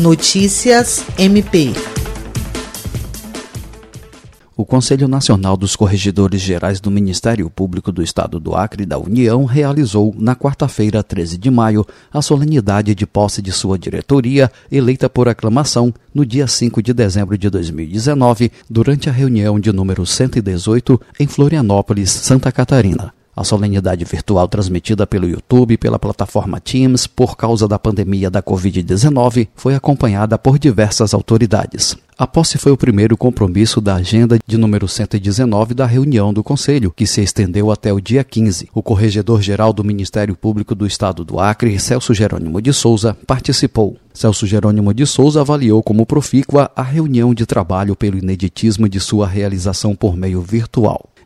Notícias MP. O Conselho Nacional dos Corregedores Gerais do Ministério Público do Estado do Acre da União realizou, na quarta-feira, 13 de maio, a solenidade de posse de sua diretoria, eleita por aclamação, no dia 5 de dezembro de 2019, durante a reunião de número 118 em Florianópolis, Santa Catarina. A solenidade virtual transmitida pelo YouTube e pela plataforma Teams por causa da pandemia da Covid-19 foi acompanhada por diversas autoridades. A posse foi o primeiro compromisso da agenda de número 119 da reunião do Conselho, que se estendeu até o dia 15. O corregedor-geral do Ministério Público do Estado do Acre, Celso Jerônimo de Souza, participou. Celso Jerônimo de Souza avaliou como profícua a reunião de trabalho pelo ineditismo de sua realização por meio virtual.